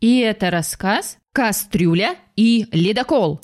И это рассказ «Кастрюля и ледокол».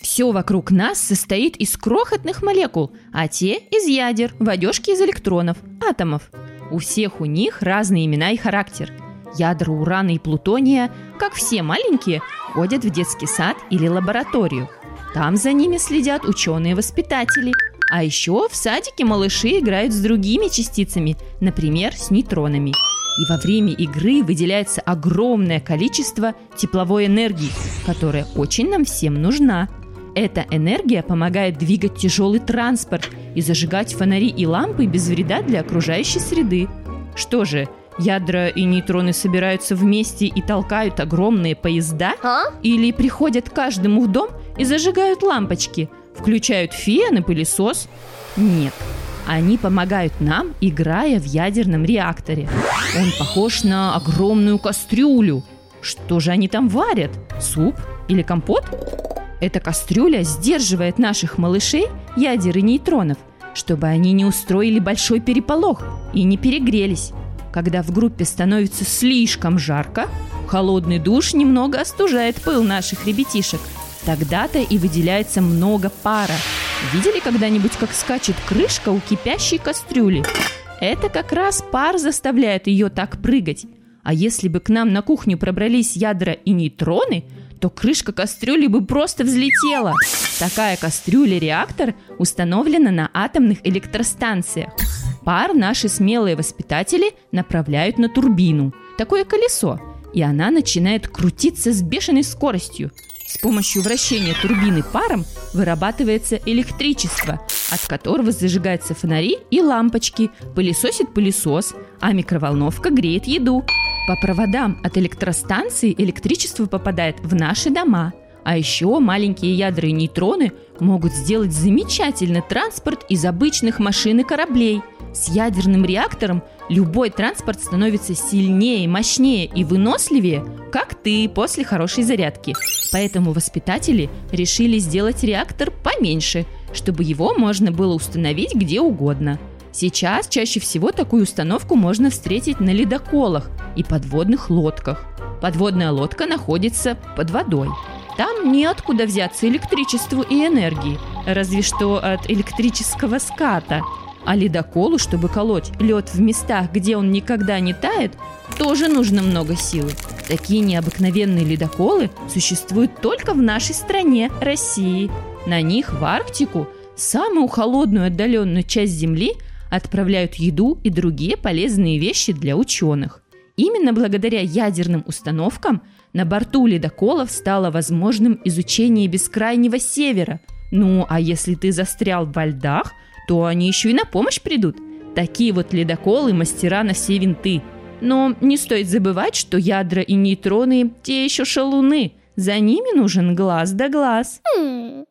Все вокруг нас состоит из крохотных молекул, а те из ядер, водежки из электронов, атомов. У всех у них разные имена и характер. Ядра урана и плутония, как все маленькие, ходят в детский сад или лабораторию. Там за ними следят ученые-воспитатели. А еще в садике малыши играют с другими частицами, например, с нейтронами. И во время игры выделяется огромное количество тепловой энергии, которая очень нам всем нужна. Эта энергия помогает двигать тяжелый транспорт и зажигать фонари и лампы без вреда для окружающей среды. Что же, ядра и нейтроны собираются вместе и толкают огромные поезда? А? Или приходят каждому в дом и зажигают лампочки, включают фен и пылесос? Нет. Они помогают нам, играя в ядерном реакторе. Он похож на огромную кастрюлю. Что же они там варят? Суп или компот? Эта кастрюля сдерживает наших малышей, ядер и нейтронов, чтобы они не устроили большой переполох и не перегрелись. Когда в группе становится слишком жарко, холодный душ немного остужает пыл наших ребятишек. Тогда-то и выделяется много пара. Видели когда-нибудь, как скачет крышка у кипящей кастрюли? Это как раз пар заставляет ее так прыгать. А если бы к нам на кухню пробрались ядра и нейтроны, то крышка кастрюли бы просто взлетела. Такая кастрюля-реактор установлена на атомных электростанциях. Пар наши смелые воспитатели направляют на турбину, такое колесо, и она начинает крутиться с бешеной скоростью. С помощью вращения турбины паром вырабатывается электричество, от которого зажигаются фонари и лампочки, пылесосит пылесос, а микроволновка греет еду. По проводам от электростанции электричество попадает в наши дома. А еще маленькие ядра и нейтроны могут сделать замечательный транспорт из обычных машин и кораблей. С ядерным реактором любой транспорт становится сильнее, мощнее и выносливее, как ты после хорошей зарядки. Поэтому воспитатели решили сделать реактор поменьше, чтобы его можно было установить где угодно. Сейчас чаще всего такую установку можно встретить на ледоколах и подводных лодках. Подводная лодка находится под водой. Там неоткуда взяться электричеству и энергии, разве что от электрического ската. А ледоколу, чтобы колоть лед в местах, где он никогда не тает, тоже нужно много силы. Такие необыкновенные ледоколы существуют только в нашей стране, России. На них в Арктику, самую холодную отдаленную часть Земли, отправляют еду и другие полезные вещи для ученых. Именно благодаря ядерным установкам на борту ледоколов стало возможным изучение бескрайнего севера. Ну, а если ты застрял во льдах, то они еще и на помощь придут. Такие вот ледоколы мастера на все винты. Но не стоит забывать, что ядра и нейтроны – те еще шалуны. За ними нужен глаз да глаз. М,